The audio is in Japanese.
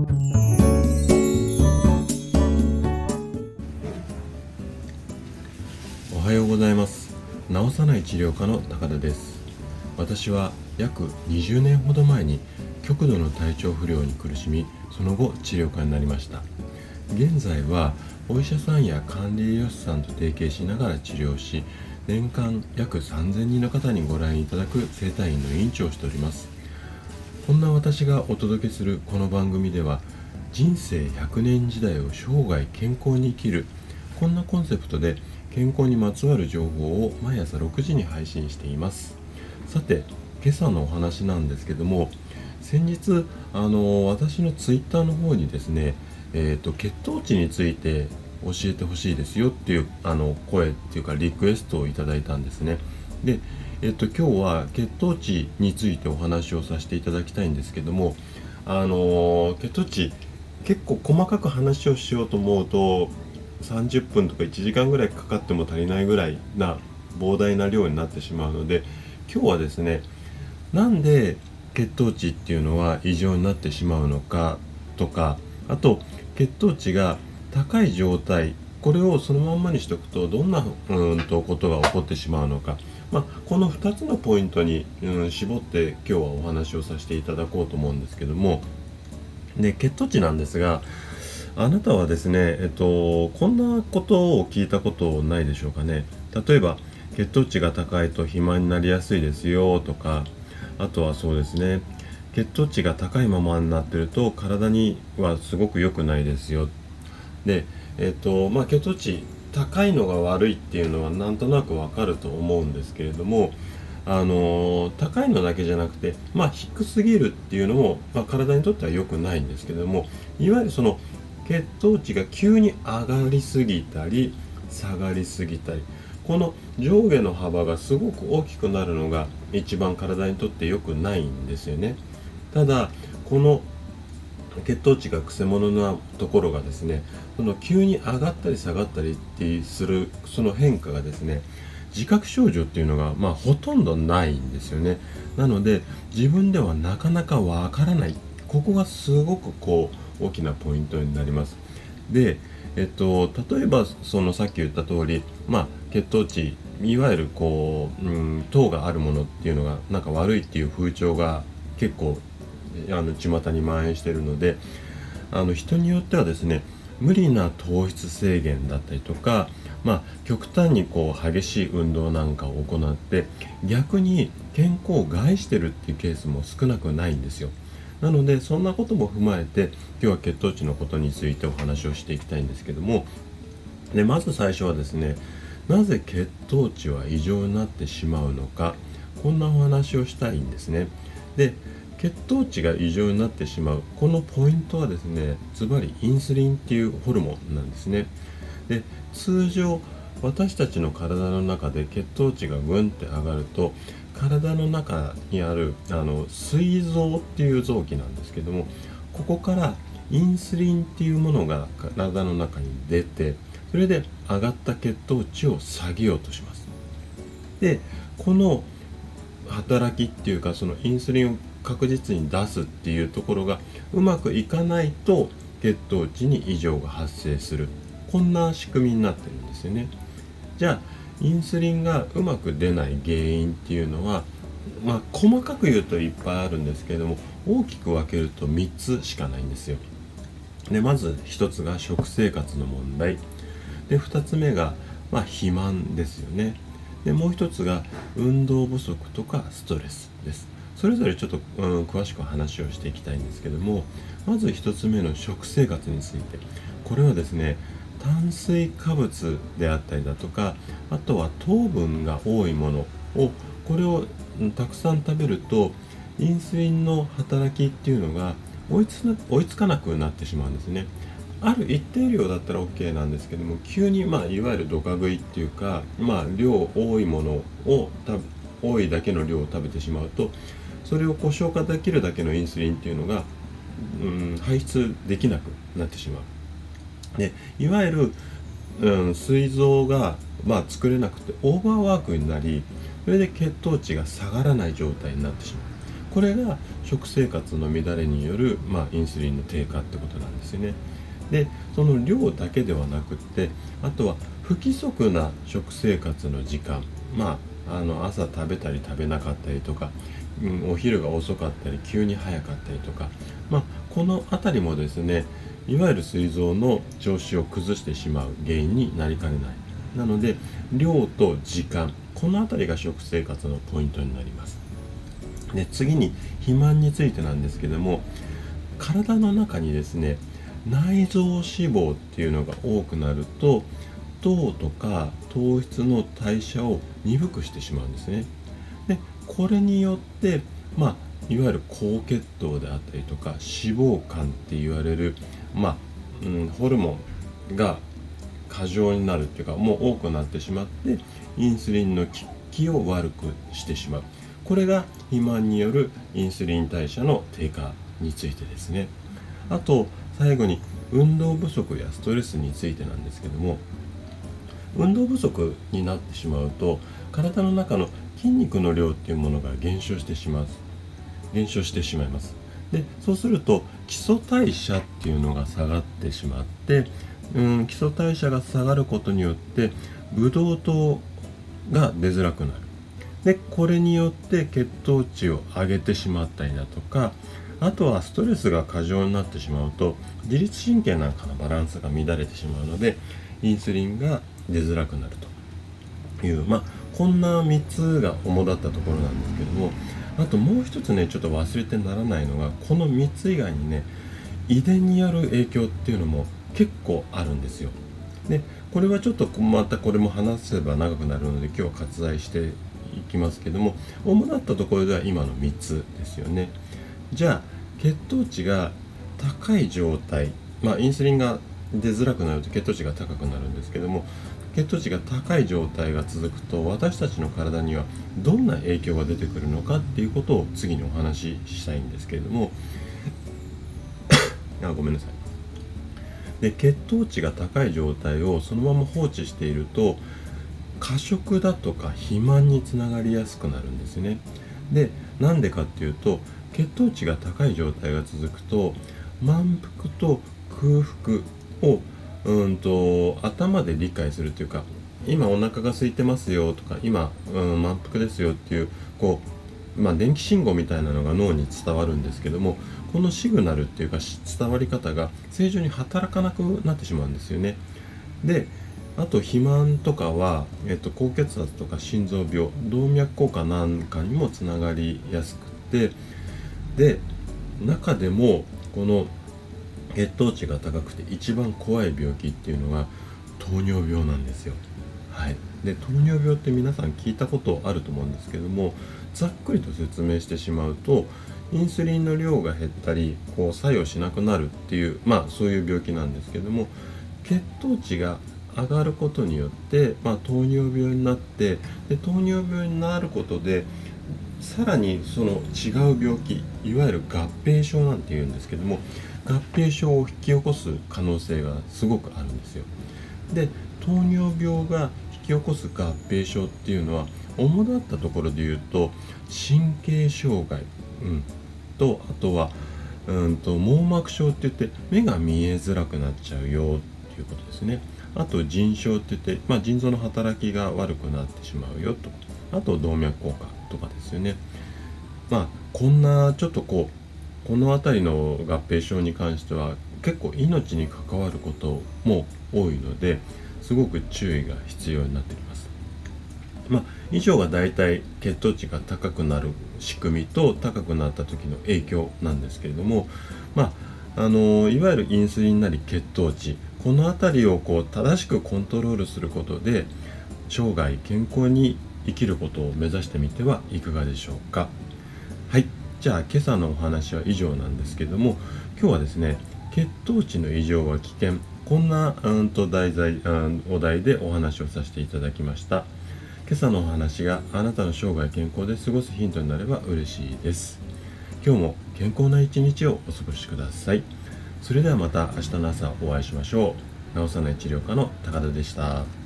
おはようございます。治さない治療科の高田です。私は約20年ほど前に極度の体調不良に苦しみその後治療科になりました。現在はお医者さんや管理栄養士さんと提携しながら治療し年間約3000人の方にご覧いただく整体院の院長をしております。こんな私がお届けするこの番組では人生100年時代を生涯健康に生きるこんなコンセプトで健康にまつわる情報を毎朝6時に配信しています。さて今朝のお話なんですけども先日あの私のツイッターの方にですね、えーと、血糖値について教えてほしいですよっていうあの声っていうかリクエストをいただいたんですね。で、えっ、と、今日は血糖値についてお話をさせていただきたいんですけどもあの血糖値結構細かく話をしようと思うと30分とか1時間ぐらいかかっても足りないぐらいな膨大な量になってしまうので今日はですねなんで血糖値っていうのは異常になってしまうのかとかあと血糖値が高い状態これをそのまんまにしておくとどんなうんとことが起こってしまうのか、まあ、この2つのポイントに、うん、絞って今日はお話をさせていただこうと思うんですけども。で血糖値なんですがあなたはですね、えっと、こんなことを聞いたことないでしょうかね。例えば血糖値が高いと肥満になりやすいですよとかあとはそうですね血糖値が高いままになってると体にはすごく良くないですよ。でえっとまあ血糖値高いのが悪いっていうのはなんとなくわかると思うんですけれどもあの高いのだけじゃなくてまあ低すぎるっていうのも、まあ、体にとっては良くないんですけどもいわゆるその血糖値が急に上がりすぎたり下がりすぎたりこの上下の幅がすごく大きくなるのが一番体にとって良くないんですよね。ただこの血糖値がくせ者なところがですねその急に上がったり下がったりってするその変化がですね自覚症状っていうのがまあほとんどないんですよね。なので自分ではなかなかわからない。ここがすごくこう大きなポイントになります。でえっと例えばそのさっき言った通りまあ血糖値いわゆるこう、うん、糖があるものっていうのがなんか悪いっていう風潮が結構あの巷に蔓延してるのであの人によってはですね無理な糖質制限だったりとか、まあ、極端にこう激しい運動なんかを行って逆に健康を害してるっていうケースも少なくないんですよ。なのでそんなことも踏まえて今日は血糖値のことについてお話をしていきたいんですけどもでまず最初はですねなぜ血糖値は異常になってしまうのかこんなお話をしたいんですねで血糖値が異常になってしまう。このポイントはですねズバリインスリンっていうホルモンなんですね。で通常私たちの体の中で血糖値がぐんって上がると体の中にあるあの膵臓っていう臓器なんですけどもここからインスリンっていうものが体の中に出てそれで上がった血糖値を下げようとします。でこの働きっていうかそのインスリンを確実に出すっていうところがうまくいかないと血糖値に異常が発生する。こんな仕組みになってるんですよね。じゃあインスリンがうまく出ない原因っていうのはまあ細かく言うといっぱいあるんですけれども大きく分けると3つしかないんですよ。でまず1つが食生活の問題。で2つ目が、まあ、肥満ですよね。でもう1つが運動不足とかストレスです。それぞれちょっと、うん、詳しく話をしていきたいんですけどもまず1つ目の食生活について。これはですね炭水化物であったりだとかあとは糖分が多いものをこれをたくさん食べるとインスリンの働きっていうのが追いつ追いつかなくなってしまうんですね。ある一定量だったら OK なんですけども急にまあいわゆるドカ食いっていうかまあ量多いものを多いだけの量を食べてしまうとそれをこう消化できるだけのインスリンっていうのが、うん、排出できなくなってしまう。でいわゆる、うん、膵臓が、まあ、作れなくてオーバーワークになりそれで血糖値が下がらない状態になってしまう。これが食生活の乱れによる、まあ、インスリンの低下ってことなんですよねでその量だけではなくってあとは不規則な食生活の時間まああの朝食べたり食べなかったりとか、うん、お昼が遅かったり急に早かったりとか、まあ、この辺りもですねいわゆる膵臓の調子を崩してしまう原因になりかねない。なので量と時間この辺りが食生活のポイントになります。で次に肥満についてなんですけども体の中にですね内臓脂肪っていうのが多くなると糖とか糖質の代謝を鈍くしてしまうんですね。でこれによってまあいわゆる高血糖であったりとか脂肪肝って言われるまあ、うん、ホルモンが過剰になるっていうかもう多くなってしまってインスリンの効きを悪くしてしまう。これが肥満によるインスリン代謝の低下についてですね。あと最後に運動不足やストレスについてなんですけども運動不足になってしまうと体の中の筋肉の量っていうものが減少してしまう減少してしまいます。でそうすると基礎代謝っていうのが下がってしまってうん基礎代謝が下がることによってブドウ糖が出づらくなる。でこれによって血糖値を上げてしまったりだとかあとはストレスが過剰になってしまうと自律神経なんかのバランスが乱れてしまうのでインスリンが出づらくなるというまあこんな3つが主だったところなんですけどもあともう一つねちょっと忘れてならないのがこの3つ以外にね遺伝による影響っていうのも結構あるんですよ。でこれはちょっとまたこれも話せば長くなるので今日は割愛していきますけども主だったところでは今の3つですよね。じゃあ血糖値が高い状態まあインスリンが出づらくなると血糖値が高くなるんですけども血糖値が高い状態が続くと私たちの体にはどんな影響が出てくるのかっていうことを次にお話ししたいんですけれども。あごめんなさい。で血糖値が高い状態をそのまま放置していると過食だとか肥満につながりやすくなるんですね。でなんでかっていうと血糖値が高い状態が続くと満腹と空腹をうんと頭で理解するというか今お腹が空いてますよとか今、うん、満腹ですよっていうこう、まあ、電気信号みたいなのが脳に伝わるんですけどもこのシグナルっていうか伝わり方が正常に働かなくなってしまうんですよね。であと肥満とかは、えっと、高血圧とか心臓病動脈硬化なんかにもつながりやすくてで中でもこの血糖値が高くて一番怖い病気っていうのが糖尿病なんですよ。はい、で糖尿病って皆さん聞いたことあると思うんですけどもざっくりと説明してしまうとインスリンの量が減ったりこう作用しなくなるっていうまあそういう病気なんですけども血糖値が上がることによって、まあ、糖尿病になってで糖尿病になることでさらにその違う病気いわゆる合併症なんていうんですけども合併症を引き起こす可能性がすごくあるんですよ。で糖尿病が引き起こす合併症っていうのは主だったところで言うと神経障害、うん、とあとはうんと網膜症って言って目が見えづらくなっちゃうよっていうことですね。あと腎症って言って、まあ、腎臓の働きが悪くなってしまうよとあと動脈硬化とかですよね。まあこんなちょっとこうこの辺りの合併症に関しては結構命に関わることも多いのですごく注意が必要になってきます。まあ、以上が大体血糖値が高くなる仕組みと高くなった時の影響なんですけれども、まあ、あのいわゆるインスリンなり血糖値この辺りをこう正しくコントロールすることで生涯健康に生きることを目指してみてはいかがでしょうか。はい。じゃあ今朝のお話は以上なんですけども今日はですね血糖値の異常は危険。こんなうんと題材うんお題でお話をさせていただきました。今朝のお話があなたの生涯健康で過ごすヒントになれば嬉しいです。今日も健康な一日をお過ごしください。それではまた明日の朝お会いしましょう。治さない治療科の高田でした。